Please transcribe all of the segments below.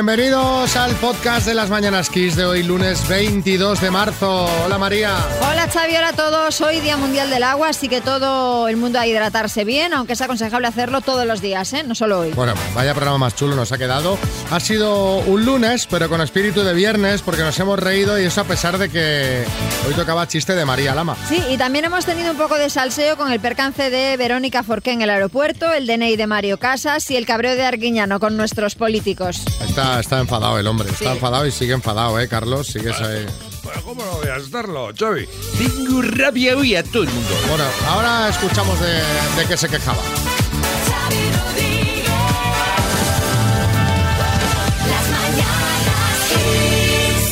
Bienvenidos al podcast de las Mañanas Kiss de hoy, lunes 22 de marzo. Hola María. Hola Xavi, hola a todos. Hoy Día Mundial del Agua, así que todo el mundo a hidratarse bien, aunque es aconsejable hacerlo todos los días, ¿eh? no solo hoy. Bueno, vaya programa más chulo nos ha quedado. Ha sido un lunes, pero con espíritu de viernes, porque nos hemos reído y eso a pesar de que hoy tocaba chiste de María Lama. Sí, y también hemos tenido un poco de salseo con el percance de Verónica Forqué en el aeropuerto, el DNI de Mario Casas y el cabreo de Arguiñano con nuestros políticos. Está, está enfadado el hombre, está enfadado y sigue enfadado, ¿eh, Carlos? Sigues ahí. Bueno, ¿cómo no voy a estarlo, Xavi? Tengo rabia hoy a todo el mundo. Bueno, ahora escuchamos de, de qué se quejaba.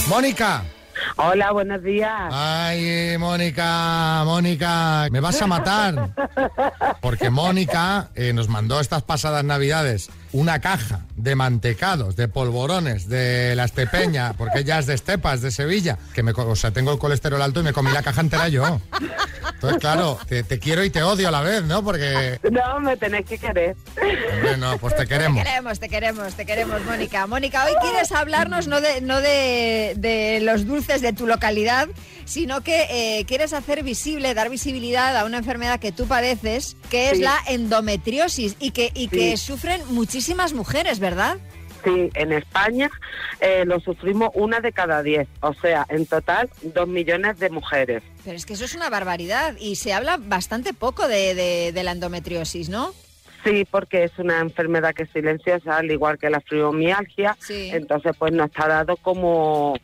Mónica. Hola, buenos días. Ay, Mónica, Mónica, me vas a matar. Porque Mónica eh, nos mandó estas pasadas navidades una caja de mantecados, de polvorones, de la estepeña, porque ella es de Estepas, de Sevilla, que me, o sea, tengo el colesterol alto y me comí la caja entera yo. Entonces, claro, te, te quiero y te odio a la vez, ¿no? Porque, No, me tenés que querer. hombre, no, pues te Te queremos. queremos, te queremos, te queremos, Mónica. Mónica, hoy quieres hablarnos no de, no de, de los dulces de tu localidad, sino que eh, quieres hacer visible, dar visibilidad a una enfermedad que tú padeces, que es Sí. la endometriosis y que, y que sufren muchísimas mujeres, ¿verdad? Sí, en España eh, lo sufrimos una de cada diez. O sea, en total, dos millones de mujeres. Pero es que eso es una barbaridad y se habla bastante poco de, de- de la endometriosis, ¿no? Sí, porque es una enfermedad que es silenciosa, al igual que la fibromialgia. Sí. Entonces, pues nos está dado como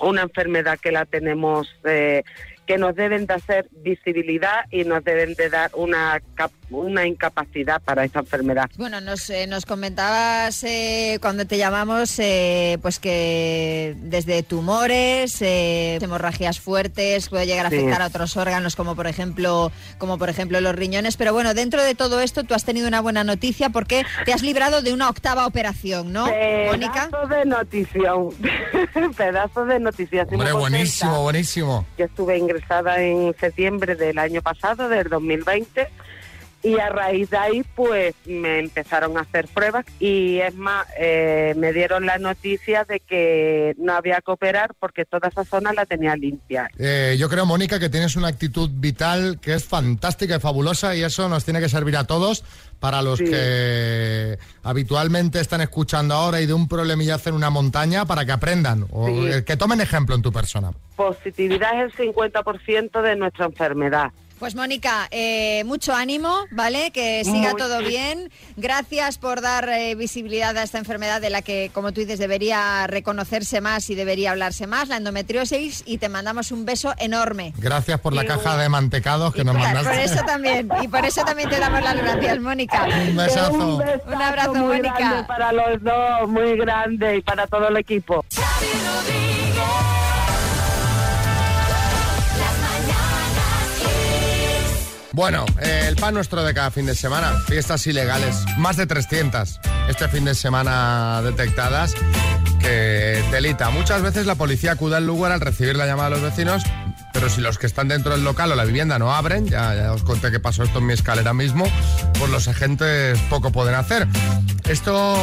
una enfermedad que la tenemos, eh, que nos deben de hacer visibilidad y nos deben de dar una, cap- una incapacidad para esta enfermedad. Bueno, nos, eh, nos comentabas eh, cuando te llamamos pues pues que desde tumores, eh, hemorragias fuertes, puede llegar a Sí. afectar a otros órganos como por ejemplo como por ejemplo los riñones. Pero bueno, dentro de todo esto tú has tenido una buena noticia porque te has librado de una octava operación, ¿no, Mónica? Pedazo de notición. Pedazo de noticia. Hombre, buenísimo, buenísimo. Yo estuve ingresada en septiembre del año pasado, del 2020, y a raíz de ahí, pues me empezaron a hacer pruebas y es más, eh, me dieron la noticia de que no había que operar porque toda esa zona la tenía limpia. Eh, yo creo, Mónica, que tienes una actitud vital que es fantástica y fabulosa y eso nos tiene que servir a todos para los Sí. que habitualmente están escuchando ahora y de un problemillazo en una montaña para que aprendan o Sí. eh, que tomen ejemplo en tu persona. Positividad es el 50% de nuestra enfermedad. Pues Mónica, eh, mucho ánimo, ¿vale? Que siga Muy- todo bien. Gracias por dar eh, visibilidad a esta enfermedad de la que, como tú dices, debería reconocerse más y debería hablarse más, la endometriosis, y te mandamos un beso enorme. Gracias por la Y caja de mantecados que nos Por mandaste. eso también, y por eso también te damos las gracias, Mónica. Un besazo. Un, Un abrazo, muy Mónica. grande para los dos, muy grande y para todo el equipo. Bueno, eh, el pan nuestro de cada fin de semana, fiestas ilegales, más de 300 este fin de semana detectadas, que delita. Muchas veces la policía acude al lugar al recibir la llamada de los vecinos, pero si los que están dentro del local o la vivienda no abren, ya, ya os conté que pasó esto en mi escalera mismo, pues los agentes poco pueden hacer. Esto,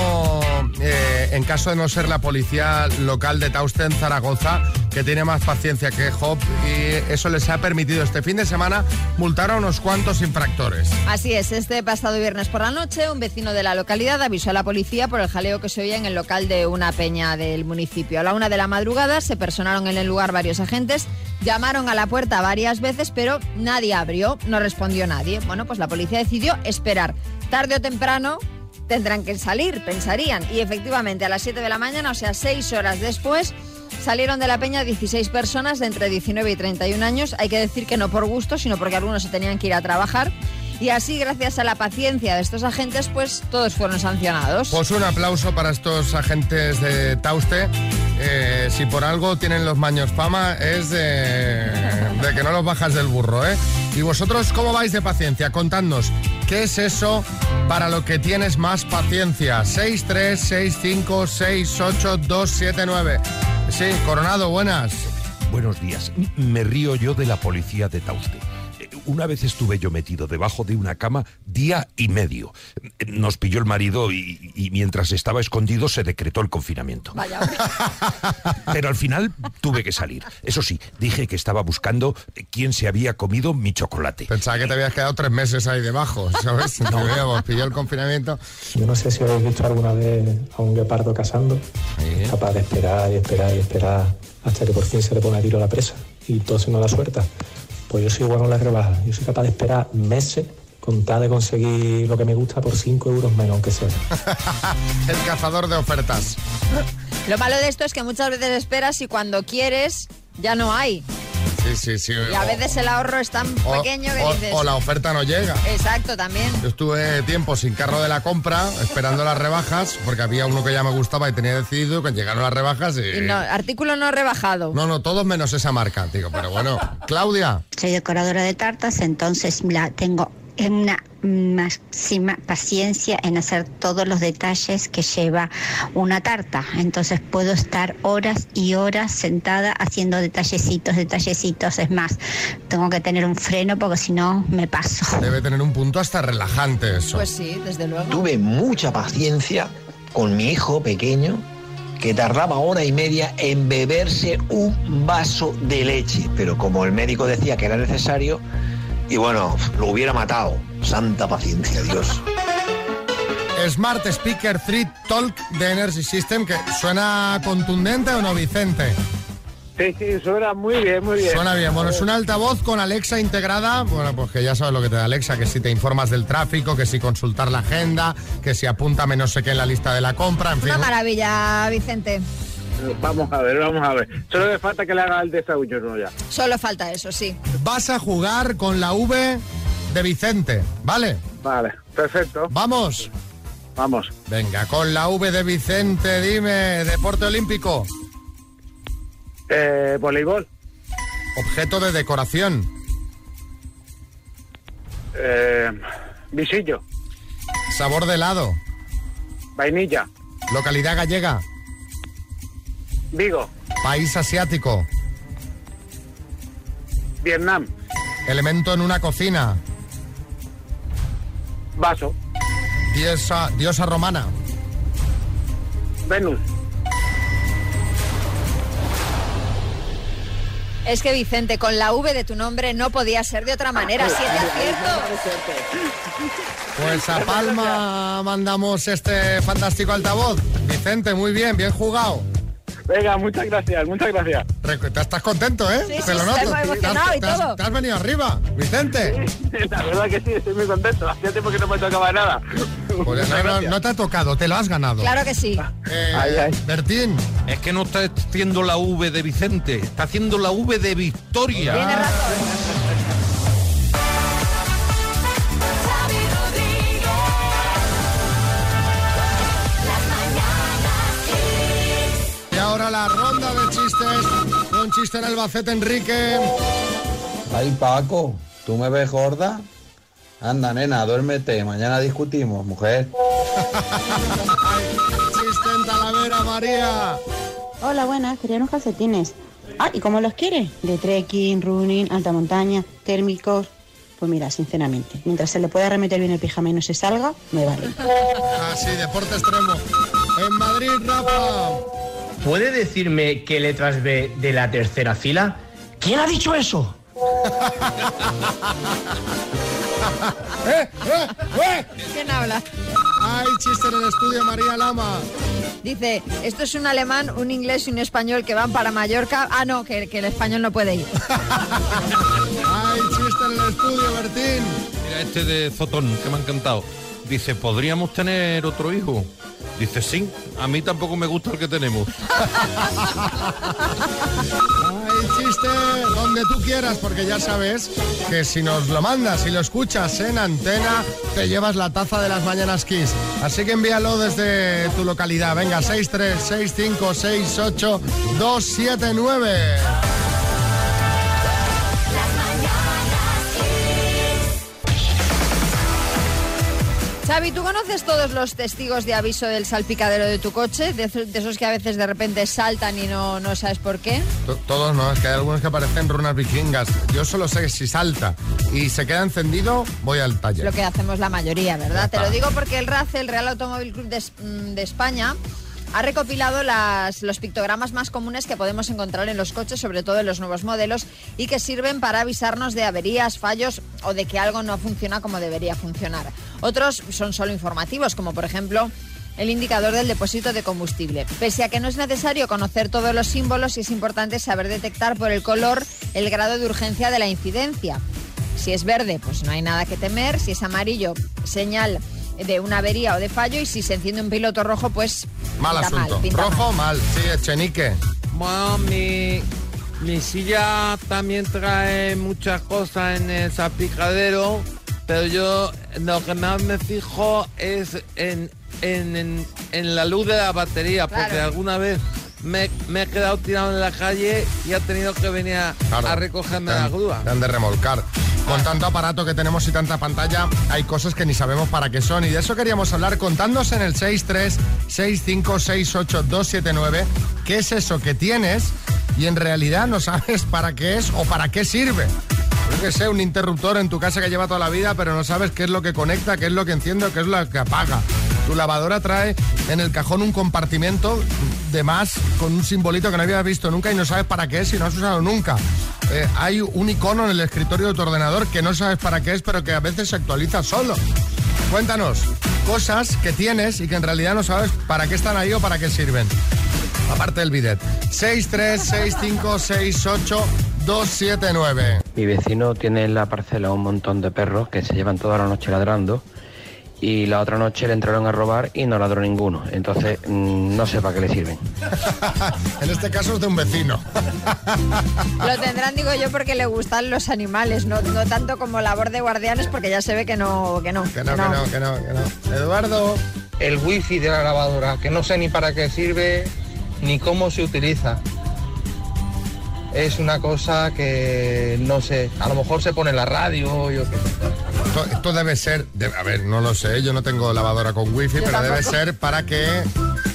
eh, en caso de no ser la policía local de Tauste en Zaragoza, que tiene más paciencia que Job, y eso les ha permitido este fin de semana multar a unos cuantos infractores. Así es, este pasado viernes por la noche, un vecino de la localidad avisó a la policía por el jaleo que se oía en el local de una peña del municipio. A la una de la madrugada se personaron en el lugar varios agentes, llamaron a la puerta varias veces, pero nadie abrió, no respondió nadie. Bueno, pues la policía decidió esperar. Tarde o temprano tendrán que salir, pensarían. Y efectivamente, a las 7 de la mañana, o sea, seis horas después, salieron de la peña 16 personas de entre 19 y 31 años. Hay que decir que no por gusto, sino porque algunos se tenían que ir a trabajar. Y así, gracias a la paciencia de estos agentes, pues todos fueron sancionados. Pues un aplauso para estos agentes de Tauste. Eh, si por algo tienen los maños fama es de, de que no los bajas del burro, ¿eh? Y vosotros, ¿cómo vais de paciencia? Contadnos, ¿qué es eso para lo que tienes más paciencia? 6, 3, 6, 5, 6, 8, 2, 7, 9. Sí, Coronado, buenas. Buenos días. Me río yo de la policía de Tauste. Una vez estuve yo metido debajo de una cama día y medio. Nos pilló el marido y, y mientras estaba escondido se decretó el confinamiento. Vaya. Pero al final tuve que salir. Eso sí, dije que estaba buscando quién se había comido mi chocolate. Pensaba que te habías quedado tres meses ahí debajo, ¿sabes? Te veíamos, pilló el confinamiento. Yo no sé si habéis visto alguna vez a un guepardo cazando, capaz de esperar y esperar y esperar hasta que por fin se le pone a tiro a la presa y todo se nos da suelta. Pues yo soy igual con las rebajas. Yo soy capaz de esperar meses con tal de conseguir lo que me gusta por 5 euros menos, aunque sea. El cazador de ofertas. Lo malo de esto es que muchas veces esperas y cuando quieres ya no hay. Sí, sí, sí. Y a O- veces el ahorro es tan o- pequeño que o- dices... o la oferta no llega. Exacto, también. Yo estuve tiempo sin carro de la compra, esperando las rebajas, porque había uno que ya me gustaba y tenía decidido, que llegaron las rebajas y... Y no, artículo no rebajado. No, no, todos menos esa marca. Digo, pero bueno, Claudia, Soy decoradora de tartas, entonces la tengo en una máxima paciencia en hacer todos los detalles que lleva una tarta. Entonces puedo estar horas y horas sentada haciendo detallecitos, detallecitos. Es más, tengo que tener un freno porque si no me paso. debe tener un punto hasta relajante eso. Pues sí, desde luego. Tuve mucha paciencia con mi hijo pequeño que tardaba hora y media en beberse un vaso de leche, pero como el médico decía que era necesario, y bueno, lo hubiera matado. Santa paciencia, Dios. Smart Speaker 3 Talk de Energy System, que suena contundente o no, Vicente. Sí, sí, suena muy bien, muy bien. Suena bien. Bueno, es un altavoz con Alexa integrada. Bueno, pues que ya sabes lo que te da Alexa, que si te informas del tráfico, que si consultar la agenda, que si apúntame no sé qué en la lista de la compra, en fin. Una maravilla, Vicente. Vamos a ver, vamos a ver. Solo le falta que le haga el desayuno ya. Solo falta eso, sí. Vas a jugar con la V de Vicente, ¿vale? Vale, perfecto. Vamos. Vamos. Venga, con la V de Vicente, dime, deporte olímpico, Eh, voleibol. objeto de decoración, Eh, visillo. sabor de helado, Vainilla. localidad gallega, Vigo. país asiático, Vietnam. elemento en una cocina, Vaso. diosa, diosa romana, Venus. Es que Vicente, con la V de tu nombre no podía ser de otra manera. Siete aciertos. Pues a Palma mandamos este fantástico altavoz. Vicente, muy bien, bien jugado. Venga, muchas gracias, muchas gracias. Recu- ¿te ¿Estás contento, eh? Sí, Te sí, lo estoy noto. muy Te has- y te has- todo. te has venido arriba, Vicente. La verdad que sí, estoy muy contento. Hacía tiempo que no me tocaba nada. Pues no, no, no te ha tocado, te lo has ganado. Claro que sí. Eh, Ay, ay. Bertín, Es que no está haciendo la V de Vicente, está haciendo la V de Victoria. Tienes razón. Chiste en Albacete, Enrique. Ay, Paco, ¿tú me ves gorda? Anda, nena, duérmete, mañana discutimos, mujer. Chiste en Talavera, María. Hola, buenas, quería unos calcetines. Ah, ¿y cómo los quieres? De trekking, running, alta montaña, térmicos. Pues mira, sinceramente, mientras se le pueda remeter bien el pijama y no se salga, me vale. Ah, sí, deporte extremo. En Madrid, Rafa. ¿Puede decirme qué letras ve de la tercera fila? ¿Quién ha dicho eso? ¡Eh, eh, eh! ¿Quién habla? Hay chiste en el estudio, María Lama. Dice, esto es un alemán, un inglés y un español que van para Mallorca. Ah, no, que, que el español no puede ir. Hay chiste en el estudio, Bertín. Mira este de Zotón, que me ha encantado. Dice, ¿podríamos tener otro hijo? Dice, sí, a mí tampoco me gusta el que tenemos. Hay chiste donde tú quieras, porque ya sabes que si nos lo mandas y lo escuchas en antena, te llevas la taza de las mañanas Kiss. Así que envíalo desde tu localidad. Venga, 636568279. Xavi, ¿tú conoces todos los testigos de aviso del salpicadero de tu coche? De, de esos que a veces de repente saltan y no, no sabes por qué. To- Todos no, es que hay algunos que parecen runas vikingas. Yo solo sé que si salta y se queda encendido, voy al taller. Lo que hacemos la mayoría, ¿verdad? Te lo digo porque el RACE, el Real Automóvil Club de, mm, de España, ha recopilado los pictogramas más comunes que podemos encontrar en los coches, sobre todo en los nuevos modelos, y que sirven para avisarnos de averías, fallos o de que algo no funciona como debería funcionar. Otros son solo informativos, como por ejemplo el indicador del depósito de combustible. Pese a que no es necesario conocer todos los símbolos, sí es importante saber detectar por el color el grado de urgencia de la incidencia. Si es verde, pues no hay nada que temer. Si es amarillo, señal de una avería o de fallo. Y si se enciende un piloto rojo, pues Mal asunto. Rojo, mal. Sí, Echenique. Bueno, mi, mi silla también trae muchas cosas en el salpicadero, pero yo lo que más me fijo es en, en, en- en la luz de la batería, porque alguna vez me, me he quedado tirado en la calle y ha tenido que venir a, Claro. a recogerme Te han- la grúa. te han de remolcar. Con tanto aparato que tenemos y tanta pantalla, hay cosas que ni sabemos para qué son. Y de eso queríamos hablar contándonos en el 636568279 qué es eso que tienes y en realidad no sabes para qué es o para qué sirve. Yo que sé, un interruptor en tu casa que lleva toda la vida, pero no sabes qué es lo que conecta, qué es lo que enciende qué es lo que apaga. Tu lavadora trae en el cajón un compartimento de más con un simbolito que no habías visto nunca y no sabes para qué es y no has usado nunca. Eh, hay un icono en el escritorio de tu ordenador que no sabes para qué es, pero que a veces se actualiza solo. Cuéntanos cosas que tienes y que en realidad no sabes para qué están ahí o para qué sirven. Aparte del bidet. 636568279. Mi vecino tiene en la parcela un montón de perros que se llevan toda la noche ladrando y la otra noche le entraron a robar y no ladró ninguno. Entonces mm, no sé para qué le sirven. En este caso es de un vecino. Lo tendrán, digo yo, porque le gustan los animales, no, no tanto como labor de guardianes, porque ya se ve que no. Que no, Que no, que no, que no, que no. Eduardo. El wifi de la lavadora, que no sé ni para qué sirve ni cómo se utiliza. Es una cosa que no sé, a lo mejor se pone en la radio, yo qué sé. Esto, esto debe ser, de- a ver, no lo sé, yo no tengo lavadora con wifi, Yo pero debe ser para que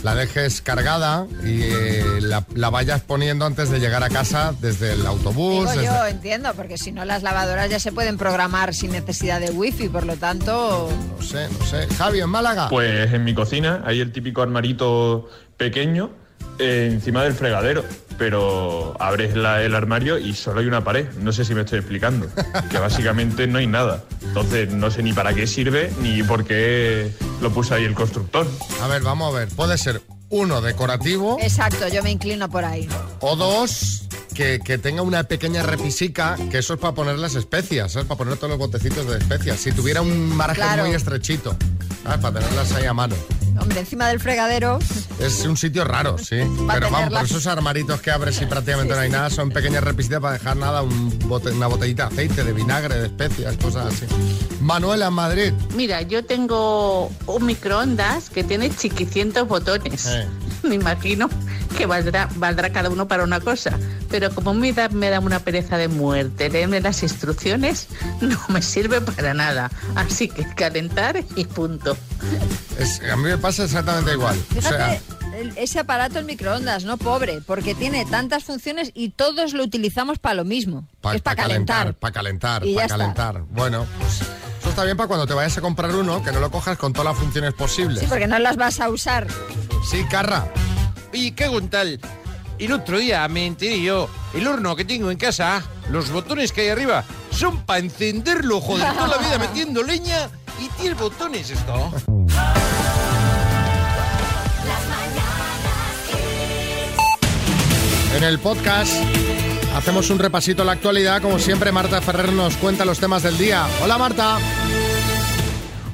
la dejes cargada y eh, la, la vayas poniendo antes de llegar a casa desde el autobús. Digo desde- yo, entiendo, porque si no las lavadoras ya se pueden programar sin necesidad de wifi, por lo tanto... No sé, no sé. Javi, en Málaga. Pues en mi cocina hay el típico armarito pequeño eh, encima del fregadero. Pero abres la- el armario y solo hay una pared. No sé si me estoy explicando. Que básicamente no hay nada. Entonces no sé ni para qué sirve ni por qué lo puso ahí el constructor. A ver, vamos a ver. Puede ser uno decorativo Exacto, yo me inclino por ahí. o dos que, que tenga una pequeña repisica, que eso es para poner las especias, ¿sabes? Para poner todos los botecitos de especias. Si tuviera un margen Claro. muy estrechito, ¿sabes? Para tenerlas ahí a mano. Hombre, encima del fregadero... Es un sitio raro, sí. Pero vamos, por esos armaritos que abres y prácticamente no hay nada, son pequeñas repisitas para dejar nada, un bote- una botellita de aceite, de vinagre, de especias, cosas así. Manuela, en Madrid. Mira, yo tengo un microondas que tiene chiquicientos botones. Eh. Me imagino que valdrá, valdrá cada uno para una cosa. Pero como me da, me da una pereza de muerte leerme las instrucciones, no me sirve para nada. Así que calentar y punto. Es- a mí me pasa exactamente igual. O sea, ese aparato el microondas, no pobre, porque tiene tantas funciones y todos lo utilizamos para lo mismo. pa- es para pa calentar. Para calentar, para está. calentar. Bueno, pues eso está bien para cuando te vayas a comprar uno, que no lo cojas con todas las funciones posibles. Sí, porque no las vas a usar. Sí, Carra. Oye, ¿qué hago en tal? El otro día me enteré yo, el horno que tengo en casa, los botones que hay arriba, son para encenderlo, joder, toda la vida metiendo leña y tiene botones esto. En el podcast hacemos un repasito a la actualidad. Como siempre, Marta Ferrer nos cuenta los temas del día. Hola, Marta.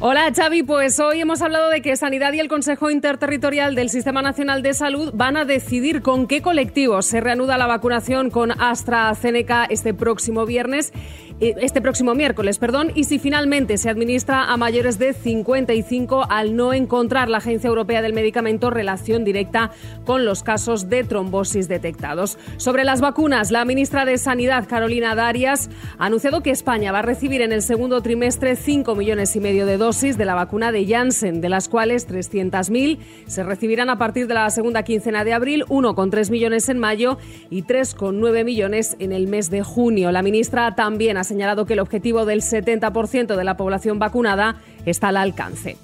Hola Xavi, pues hoy hemos hablado de que Sanidad y el Consejo Interterritorial del Sistema Nacional de Salud van a decidir con qué colectivos se reanuda la vacunación con AstraZeneca este próximo viernes eh, este próximo miércoles, perdón, y si finalmente se administra a mayores de 55 al no encontrar la Agencia Europea del Medicamento relación directa con los casos de trombosis detectados. Sobre las vacunas, la ministra de Sanidad, Carolina Darias, ha anunciado que España va a recibir en el segundo trimestre 5 millones y medio de dosis de la vacuna de Janssen, de las cuales 300.000 se recibirán a partir de la segunda quincena de abril, 1,3 millones en mayo y 3,9 millones en el mes de junio. La ministra también ha señalado que el objetivo del 70% de la población vacunada está al alcance.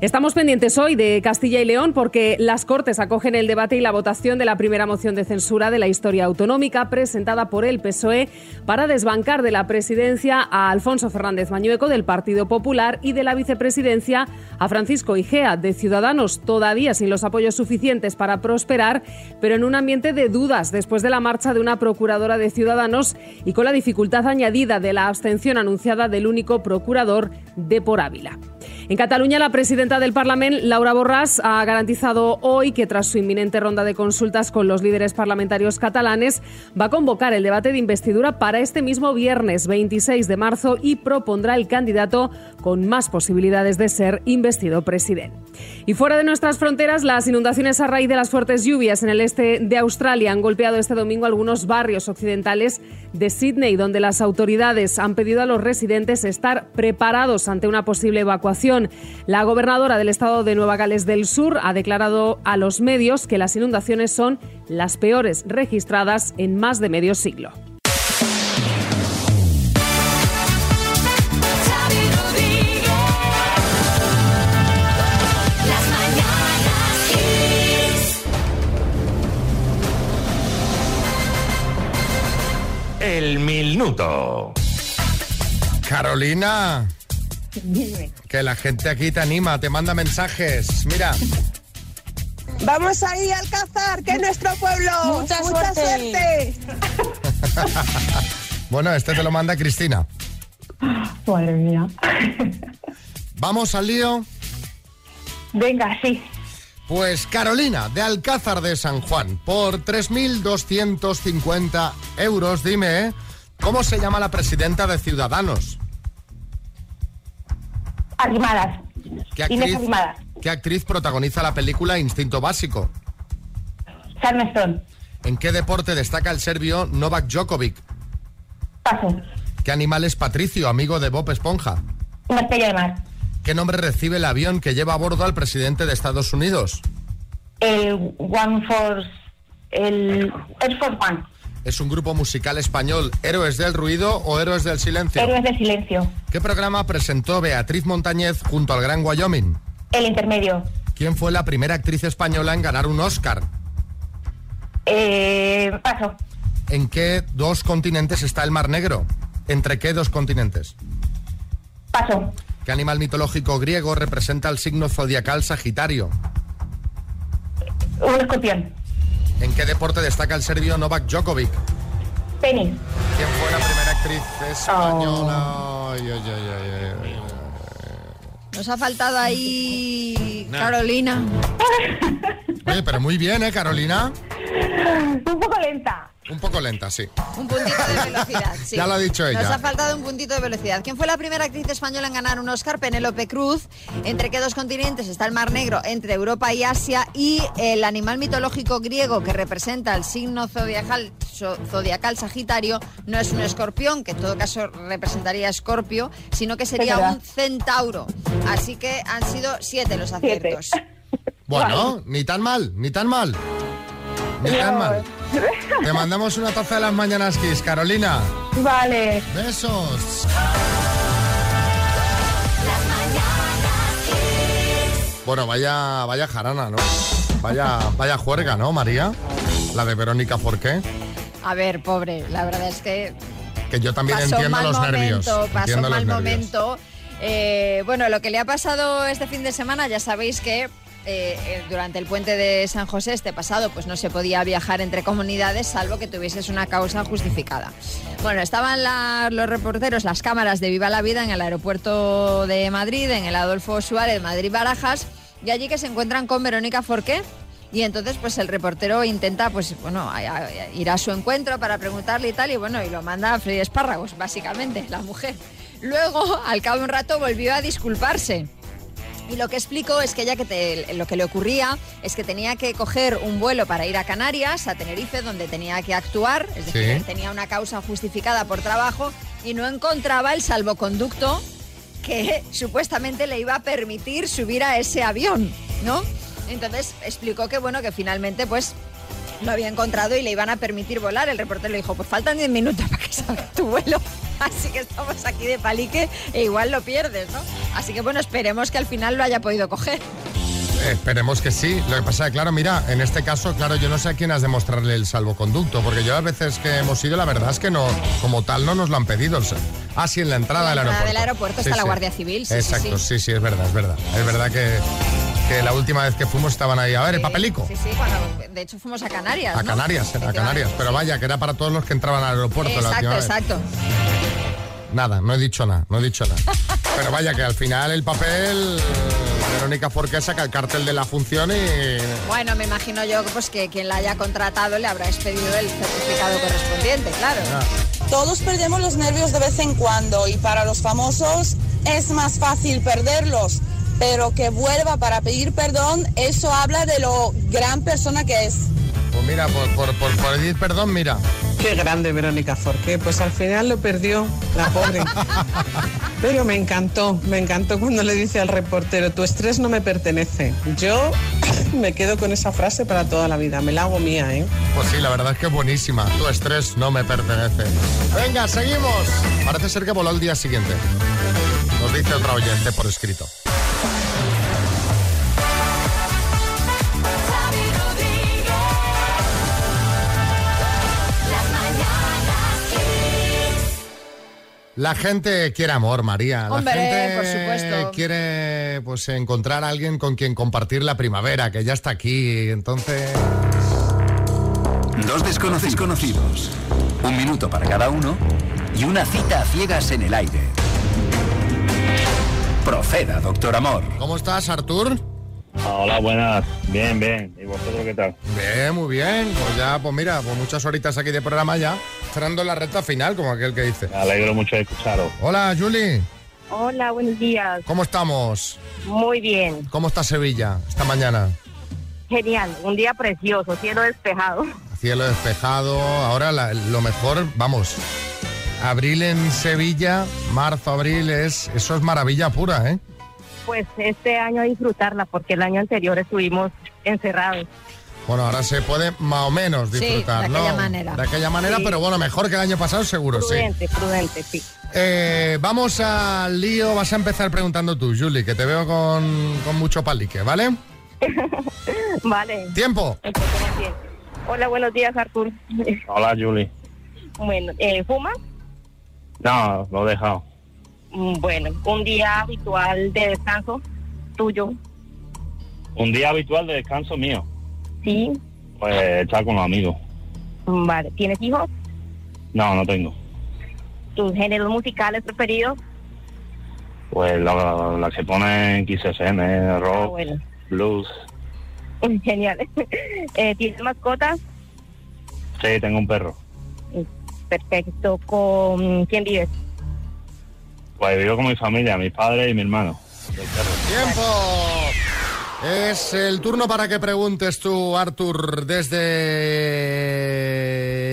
Estamos pendientes hoy de Castilla y León porque las Cortes acogen el debate y la votación de la primera moción de censura de la historia autonómica presentada por el PSOE para desbancar de la presidencia a Alfonso Fernández Mañueco del Partido Popular y de la vicepresidencia a Francisco Igea de Ciudadanos, todavía sin los apoyos suficientes para prosperar, pero en un ambiente de dudas después de la marcha de una procuradora de Ciudadanos y con la dificultad añadida de la abstención anunciada del único procurador de por Ávila. En Cataluña, la presidenta del Parlamento, Laura Borràs, ha garantizado hoy que tras su inminente ronda de consultas con los líderes parlamentarios catalanes, va a convocar el debate de investidura para este mismo viernes 26 de marzo y propondrá el candidato con más posibilidades de ser investido presidente. Y fuera de nuestras fronteras, las inundaciones a raíz de las fuertes lluvias en el este de Australia han golpeado este domingo algunos barrios occidentales de Sydney, donde las autoridades han pedido a los residentes estar preparados ante una posible evacuación. La gobernadora del estado de Nueva Gales del Sur ha declarado a los medios que las inundaciones son las peores registradas en más de medio siglo. El minuto. Carolina, que la gente aquí te anima, te manda mensajes. Mira, Vamos ahí al cazar, que es nuestro pueblo. Mucha suerte. bueno, este te lo manda Cristina. Madre mía. Vamos al lío. Venga, sí. Pues Carolina, de Alcázar de San Juan, por 3.250 euros, dime, ¿eh? ¿cómo se llama la presidenta de Ciudadanos? Arrimadas. ¿Qué Inés actriz, Arrimadas. qué actriz protagoniza la película Instinto Básico? Charmeston. ¿En qué deporte destaca el serbio Novak Djokovic? Paso. ¿Qué animal es Patricio, amigo de Bob Esponja? Una estrella de mar. ¿Qué nombre recibe el avión que lleva a bordo al presidente de Estados Unidos? El One Force. El Air Force One. ¿Es un grupo musical español Héroes del Ruido o Héroes del Silencio? Héroes del silencio. ¿Qué programa presentó Beatriz Montañez junto al Gran Wyoming? El intermedio. ¿Quién fue la primera actriz española en ganar un Oscar? Eh, paso. ¿En qué dos continentes está el Mar Negro? ¿Entre qué dos continentes? Paso. ¿Qué animal mitológico griego representa el signo zodiacal Sagitario? Un escorpión. ¿En qué deporte destaca el serbio Novak Djokovic? Tenis. ¿Quién fue la primera actriz española? Ay, ay, ay, ay, ay, ay. Nos ha faltado ahí Carolina. Oye, pero muy bien, ¿eh, Carolina? Un poco lenta. Un poco lenta, sí. Un puntito de velocidad, sí. Ya lo ha dicho ella. Nos ha faltado un puntito de velocidad. ¿Quién fue la primera actriz española en ganar un Oscar? Penélope Cruz. ¿Entre qué dos continentes está el Mar Negro? Entre Europa y Asia. Y el animal mitológico griego que representa el signo zodiacal, zodiacal Sagitario no es un escorpión, que en todo caso representaría escorpio, sino que sería un centauro. Así que han sido siete los aciertos. Bueno, ni tan mal, ni tan mal. Ni tan mal. Te mandamos una taza de las mañanas Kiss, Carolina. Vale. Besos. Bueno, vaya, vaya jarana, ¿no? Vaya, vaya juerga, ¿no, María? La de Verónica Forqué. A ver, pobre, la verdad es que Que yo también pasó entiendo mal los momento, nervios. pasó entiendo mal momento. Eh, bueno, lo que le ha pasado este fin de semana, ya sabéis que eh, eh, durante el puente de San José este pasado, pues no se podía viajar entre comunidades salvo que tuvieses una causa justificada. Bueno, estaban los reporteros, las cámaras de Viva la Vida en el aeropuerto de Madrid, en el Adolfo Suárez, Madrid Barajas, y allí que se encuentran con Verónica Forqué. Y entonces, pues el reportero intenta, pues bueno, ir a su encuentro para preguntarle y tal, y bueno, y lo manda a freír espárragos, básicamente, la mujer. Luego, al cabo de un rato, volvió a disculparse. Y lo que explicó es que ella que te- lo que le ocurría es que tenía que coger un vuelo para ir a Canarias, a Tenerife, donde tenía que actuar, es decir, Sí. tenía una causa justificada por trabajo y no encontraba el salvoconducto que supuestamente le iba a permitir subir a ese avión, ¿no? Entonces explicó que bueno, que finalmente pues lo había encontrado y le iban a permitir volar. El reportero le dijo, pues faltan 10 minutos para que salga tu vuelo. Así que estamos aquí de palique e igual lo pierdes, ¿no? Así que bueno, esperemos que al final lo haya podido coger. Esperemos que sí. Lo que pasa es que, claro, mira, en este caso, claro, yo no sé a quién has de mostrarle el salvoconducto, porque yo a veces que hemos ido, la verdad es que no, como tal, no nos lo han pedido. Ah, sí, en la entrada, En la del entrada aeropuerto. del aeropuerto está la Guardia Civil, sí, Exacto, sí. sí, es verdad, es verdad. Es verdad que, que la última vez que fuimos estaban ahí. A ver, el papelico. Sí, sí, cuando de hecho fuimos a Canarias. A ¿no? Canarias, a Canarias. Pero vaya, que era para todos los que entraban al aeropuerto la Exacto, vez. Nada, no he dicho nada, no he dicho nada. Pero vaya, que al final el papel, Verónica Forqué saca el cartel de la función y... Bueno, me imagino yo pues que quien la haya contratado le habrá expedido el certificado correspondiente, claro. Todos perdemos los nervios de vez en cuando y para los famosos es más fácil perderlos. Pero que vuelva para pedir perdón, eso habla de lo gran persona que es. Pues mira, por, por, por, por pedir perdón, mira. Qué grande Verónica Forqué, pues al final lo perdió, la pobre. Pero me encantó, me encantó cuando le dice al reportero, tu estrés no me pertenece. Yo me quedo con esa frase para toda la vida, me la hago mía, ¿eh? Pues sí, la verdad es que es buenísima. Tu estrés no me pertenece. Venga, seguimos. Parece ser que voló el día siguiente. Nos dice otra oyente por escrito. La gente quiere amor, María. La Hombre, gente por supuesto. quiere pues encontrar a alguien con quien compartir la primavera, que ya está aquí. Entonces, Dos desconocidos conocidos. Un minuto para cada uno y una cita a ciegas en el aire. Proceda, doctor Amor. ¿cómo estás, Artur? Hola, buenas. Bien, bien. ¿Y vosotros qué tal? Bien, muy bien. Pues ya, pues mira, pues muchas horitas aquí de programa ya, cerrando la recta final, como aquel que dice. Me alegro mucho de escucharos. Hola, Julie. Hola, buenos días. ¿Cómo estamos? Muy bien. ¿Cómo está Sevilla esta mañana? Genial. Un día precioso, cielo despejado. Cielo despejado. Ahora la- lo mejor, vamos. Abril en Sevilla, marzo, abril, es, eso es maravilla pura, ¿eh? Pues este año disfrutarla porque el año anterior estuvimos encerrados. Bueno, ahora se puede más o menos Sí, disfrutar, de ¿no? aquella manera. De aquella manera, Sí. pero bueno, mejor que el año pasado seguro, sí. Prudente, prudente, sí. Eh, vamos al lío, vas a empezar preguntando tú, Julie, que te veo con, con mucho palique, ¿vale? Vale. Tiempo. Hola, buenos días, Artur. Hola, Julie. Bueno, eh, ¿fuma? No, lo he dejado. Mm, Bueno, un día habitual de descanso tuyo. Un día habitual de descanso mío. Sí. Pues estar con los amigos. Mm, Vale. ¿Tienes hijos? No, no tengo. ¿Tus géneros musicales preferidos? Pues la, la que pone en XFM, Ah, rock, bueno. blues. Genial. Eh, ¿Tienes mascotas? Sí, tengo un perro. Perfecto. ¿Con quién vives? Pues vivo con mi familia, mis padres y mi hermano. ¡Tiempo! Es el turno para que preguntes tú, Artur, desde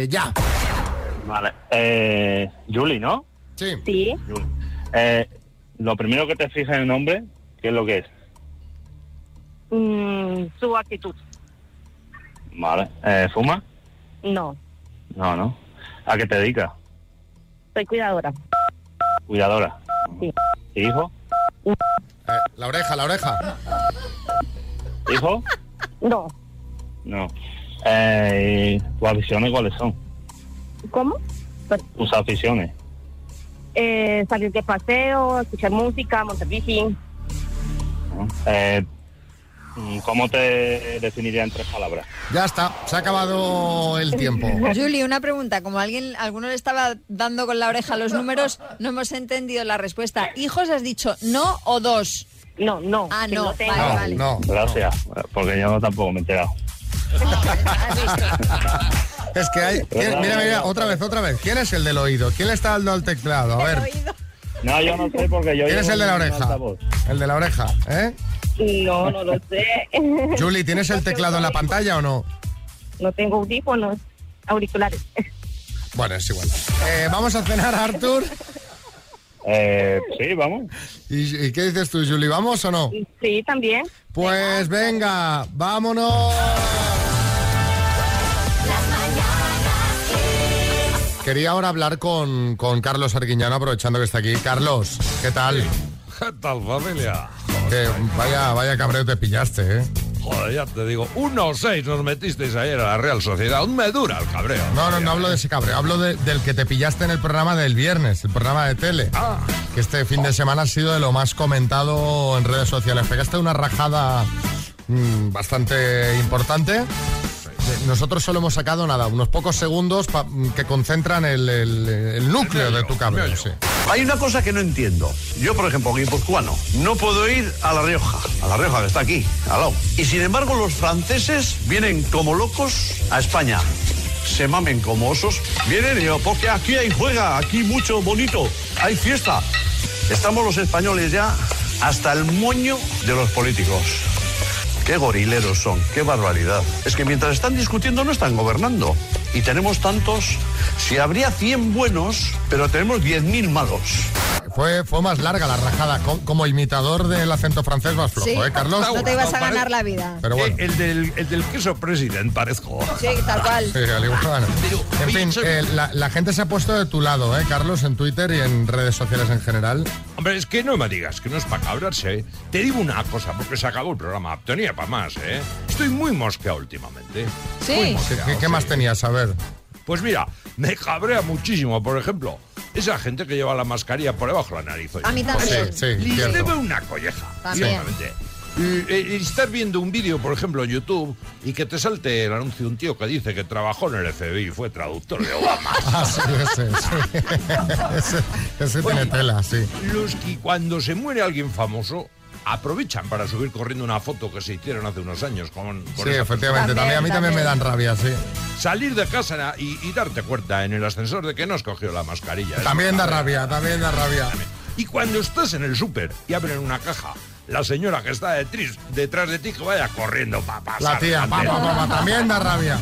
ya. Vale. Eh, Julie, ¿no? Sí. Sí. Julie. Eh, lo primero que te fijas en el nombre, ¿qué es lo que es? Mm, su actitud. Vale. Eh, ¿Fuma? No, No, no. ¿A qué te dedicas? soy cuidadora. Cuidadora. Sí. ¿Hijo? La oreja, la oreja. ¿Hijo? No. No. Eh, ¿Tus aficiones cuáles son? ¿Cómo? ¿Tus aficiones? Eh, salir de paseo, escuchar música, montar bici. ¿no? Eh, mm, ¿Cómo te definiría en tres palabras? Ya está, se ha acabado el tiempo. Julie, una pregunta. Como alguien, alguno le estaba dando con la oreja los números, no hemos entendido la respuesta. ¿Hijos has dicho no o dos? No, no. Ah, no. no tengo. vale, No, vale. No. Gracias, porque yo tampoco me he enterado. Es que hay... ¿quién- mira, mira, otra vez, otra vez. ¿Quién es el del oído? ¿Quién le está dando al teclado? A ver. No, yo no sé porque yo ¿Quién es el de la oreja? El de la oreja, ¿eh? No, no lo sé. Julie, ¿tienes el teclado en la pantalla o no? No tengo audífonos, auriculares. Bueno, es igual. Eh, ¿Vamos a cenar, Arthur? Eh, sí, vamos. ¿Y, y qué dices tú, Julie? ¿Vamos o no? Sí, también. Pues venga, vámonos. Quería ahora hablar con, con Carlos Arguiñano, aprovechando que está aquí. Carlos, ¿qué tal? ¿Qué tal, familia? Que vaya, vaya cabreo te pillaste, ¿eh? Joder, ya te digo, 1-6 nos metisteis ayer a la Real Sociedad. Aún me dura el cabreo. No, no, no hablo de ese cabreo, hablo de- del que te pillaste en el programa del viernes, el programa de tele. Que este fin de semana ha sido de lo más comentado en redes sociales. Pegaste una rajada mm, bastante importante. Nosotros solo hemos sacado nada, unos pocos segundos mm, que concentran el, el- el núcleo de tu cabreo. sí. Hay una cosa que no entiendo. Yo, por ejemplo, guipuzcoano, no puedo ir a La Rioja, a La Rioja que está aquí, al lado. Y sin embargo, los franceses vienen como locos a España. Se mamen como osos. Vienen y yo, porque aquí hay juega, aquí mucho bonito, hay fiesta. Estamos los españoles ya hasta el moño de los políticos. Qué gorileros son, qué barbaridad. Es que mientras están discutiendo no están gobernando. Y tenemos tantos, si habría 100 buenos, pero tenemos 10.000 malos. Fue, fue más larga la rajada. Co- Como imitador del acento francés más flojo, Sí, ¿eh, Carlos? no te ibas a ganar la vida. Pero bueno. Eh, el, del, el del queso president, parezco. Sí, tal cual. Sí, al igual. En fin, eh, la, la gente se ha puesto de tu lado, ¿eh, Carlos? En Twitter y en redes sociales en general. Hombre, es que no me digas que no es para cabrarse. ¿eh? Te digo una cosa, porque se acabó el programa. Tenía para más, ¿eh? Estoy muy mosqueado últimamente. Sí. Muy ¿Qué, mosqueado, qué- qué más sí. tenías? A ver. Pues mira, me cabrea muchísimo, por ejemplo, esa gente que lleva la mascarilla por debajo de la nariz. oye. A mí también. Sí, sí, Les debe una colleja. También. Y, eh, y estar viendo un vídeo, por ejemplo, en YouTube y que te salte el anuncio de un tío que dice que trabajó en el FBI y fue traductor de Obama. Ah, sí, ese, sí. ese, ese tiene tela, sí. Los que cuando se muere alguien famoso aprovechan para subir corriendo una foto que se hicieron hace unos años con, con Sí, esa efectivamente. También, a mí también me dan rabia, sí. Salir de casa y, y darte cuenta en el ascensor de que no has cogido la mascarilla. Eso También da rabia, también da rabia. Y cuando estás en el súper y abren una caja, la señora que está detrás, detrás de ti que vaya corriendo para pasar. La tía, pa, delante. pa, pa, pa, también da rabia.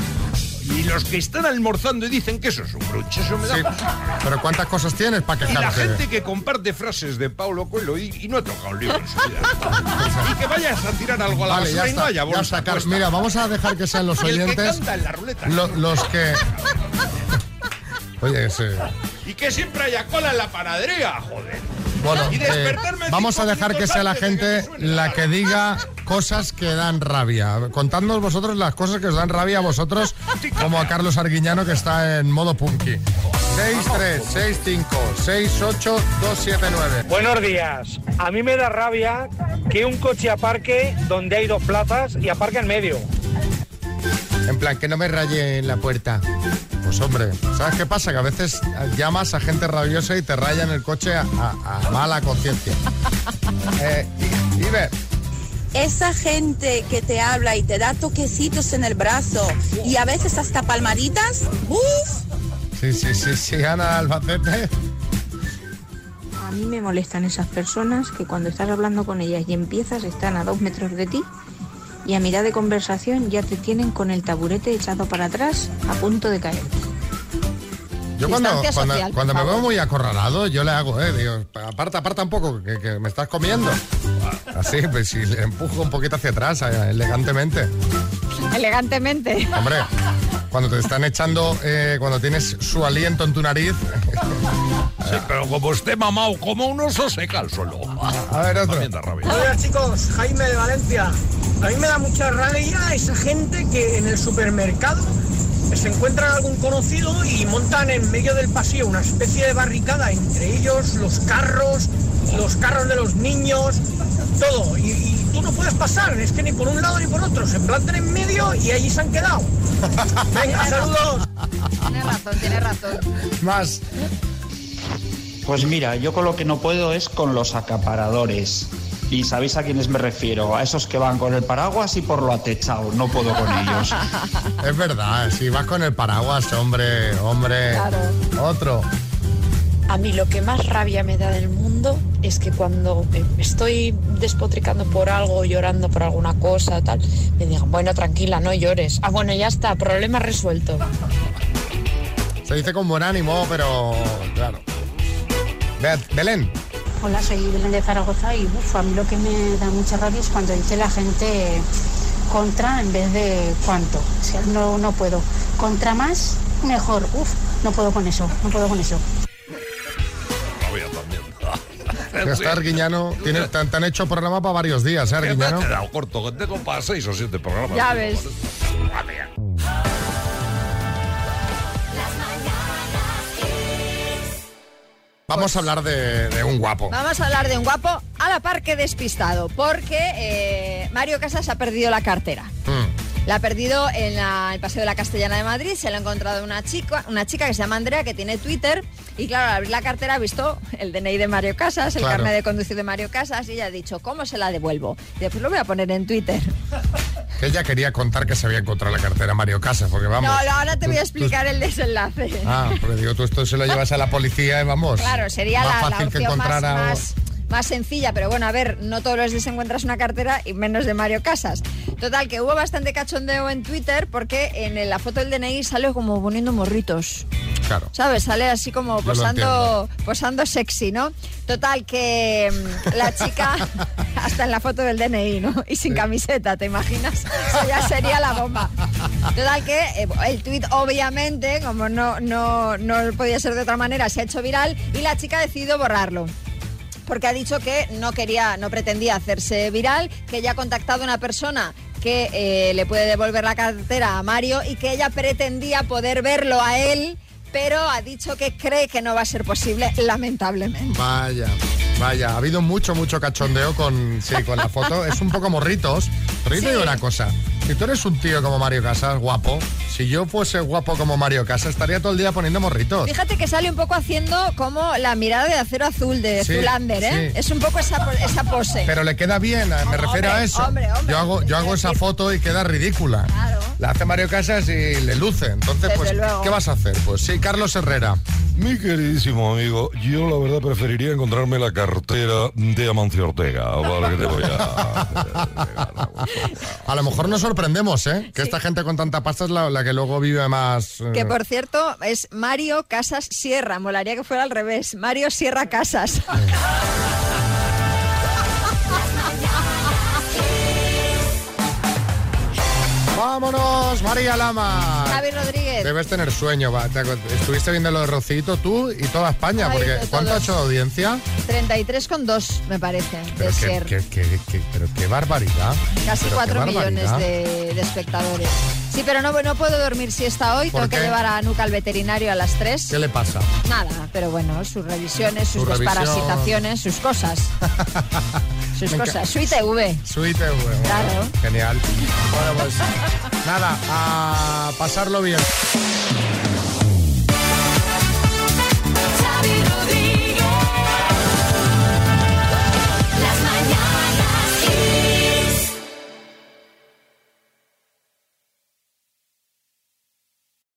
Y los que están almorzando y dicen que eso es un brunch, eso me da... Sí. Pero ¿cuántas cosas tienes para Y la quejarte? gente que comparte frases de Paulo Coelho y, y no ha tocado un libro en su vida. y que vayas a tirar algo a la Vale, ya y no está, haya ya bolsa está, Carlos. puesta. Mira, vamos a dejar que sean los Y el que oyentes canta en la ruleta. lo- los que... Oye, sí. Y que siempre haya cola en la panadería, joder. Bueno, eh, vamos a dejar que sea la gente la que diga cosas que dan rabia. Contadnos vosotros las cosas que os dan rabia a vosotros, como a Carlos Arguiñano que está en modo punky. 636568279. Buenos días. A mí me da rabia que un coche aparque donde hay dos plazas y aparque en medio. En plan, que no me raye en la puerta. Pues hombre, ¿sabes qué pasa? Que a veces llamas a gente rabiosa y te rayan el coche a, a- a mala conciencia. Eh, Iber, Esa gente que te habla y te da toquecitos en el brazo y a veces hasta palmaditas, ¡uf! sí, sí, sí, sí, Ana Albacete. A mí me molestan esas personas que cuando estás hablando con ellas y empiezas están a dos metros de ti y a mitad de conversación ya te tienen con el taburete echado para atrás a punto de caer. Yo cuando, cuando, me veo muy acorralado, yo le hago, eh, digo, aparta, aparta un poco, que, que me estás comiendo. Así, pues si le empujo un poquito hacia atrás, eh, elegantemente. Elegantemente. Hombre, cuando te están echando, eh, cuando tienes su aliento en tu nariz. Sí, pero como esté mamado como un oso, se cae al suelo. A ver, otro. Hola chicos, Jaime de Valencia. A mí me da mucha rabia esa gente que en el supermercado se encuentran algún conocido y montan en medio del pasillo una especie de barricada entre ellos, los carros, los carros de los niños, todo. Y, y tú no puedes pasar, es que ni por un lado ni por otro. Se plantan en medio y allí se han quedado. Venga, saludos. Tiene razón, tiene razón. Más. Pues mira, yo con lo que no puedo es con los acaparadores. Y sabéis a quiénes me refiero, a esos que van con el paraguas y por lo atechado, no puedo con ellos. Es verdad, si vas con el paraguas, hombre, hombre. Otro. A mí lo que más rabia me da del mundo es que cuando estoy despotricando por algo, llorando por alguna cosa, tal, me digan, bueno, tranquila, no llores. Ah, bueno, ya está, problema resuelto. Se dice con buen ánimo, pero claro. Belén. Hola, soy Belén de Zaragoza y uf, a mí lo que me da mucha rabia es cuando dice la gente contra en vez de cuánto. O sea, no, no puedo. Contra más, mejor. Uf, no puedo con eso, no puedo con eso. Está Arguiñano. Tiene, te, han- hecho programa para varios días, ¿eh, he corto, tengo para seis o siete programas. Ya ves. Vamos a hablar de, de un guapo. Vamos a hablar de un guapo a la par que despistado, porque eh, Mario Casas ha perdido la cartera. Mm. La ha perdido en la- el Paseo de la Castellana de Madrid, se la ha encontrado una chica, una chica que se llama Andrea, que tiene Twitter, y claro, al abrir la cartera ha visto el DNI de Mario Casas, el Claro. carnet de conducir de Mario Casas, y ella ha dicho, ¿cómo se la devuelvo? Y después lo voy a poner en Twitter. Ella quería contar que se había encontrado la cartera Mario Casas, porque vamos. no, no, ahora te voy a tú- explicar el desenlace. Ah, porque digo, tú esto se lo llevas a la policía y vamos. Claro, sería más la, la fácil que más, encontrar a- más, más sencilla, pero bueno, a ver, no todos los días encuentras una cartera y menos de Mario Casas. Total, que hubo bastante cachondeo en Twitter porque en la foto del DNI sale como poniendo morritos. Claro. ¿Sabes? Sale así como Yo posando, posando sexy, ¿no? Total, que mm, la chica, hasta en la foto del DNI, ¿no? Y sin camiseta, ¿te imaginas? Eso ya sería la bomba. Total, que eh, el tuit, obviamente, como no, no, no podía ser de otra manera, se ha hecho viral y la chica ha decidido borrarlo porque ha dicho que no quería, no pretendía hacerse viral, que ella ha contactado a una persona que eh, le puede devolver la cartera a Mario y que ella pretendía poder verlo a él, pero ha dicho que cree que no va a ser posible, lamentablemente. Vaya, vaya, ha habido mucho, mucho cachondeo con, sí, con la foto. Es un poco morritos. Pero yo te Sí. digo una cosa. Si tú eres un tío como Mario Casas, guapo, si yo fuese guapo como Mario Casas, estaría todo el día poniendo morritos. Fíjate que sale un poco haciendo como la mirada de acero azul de Sí, Zulander, ¿eh? sí. Es un poco esa, esa pose. Pero le queda bien, eh, me refiero a eso. hombre, hombre. yo hago, yo hago esa foto y queda ridícula. La hace Mario Casas y le luce. Entonces, Desde pues, luego. ¿qué vas a hacer? Pues sí, Carlos Herrera. Mi queridísimo amigo, yo la verdad preferiría encontrarme la cartera de Amancio Ortega. Vale, que te voy a... A lo mejor nos sorprendemos, ¿eh? Que esta gente con tanta pasta es la, la que luego vive más... eh, Que por cierto es Mario Casas Sierra. Molaría que fuera al revés. Mario Sierra Casas. ¡Vámonos, María Lama! Javi Rodríguez. Debes tener sueño, va. Estuviste viendo lo de Rocito tú y toda España, Ay, porque de ¿cuánto ha hecho de audiencia? 33,2 me parece de Pero qué, ser. qué- pero qué barbaridad. Casi Pero qué 4 millones de, de espectadores. Sí, pero no, no puedo dormir siesta hoy. ¿Por Tengo que llevar a Nuca al veterinario a las 3. ¿Qué le pasa? Nada, pero bueno, sus revisiones, sus Su revisión. sus cosas. sus Me cosas. Su ITV. Suite, bueno, Claro. Genial. Bueno, pues nada, a pasarlo bien. Xavi Rodríguez.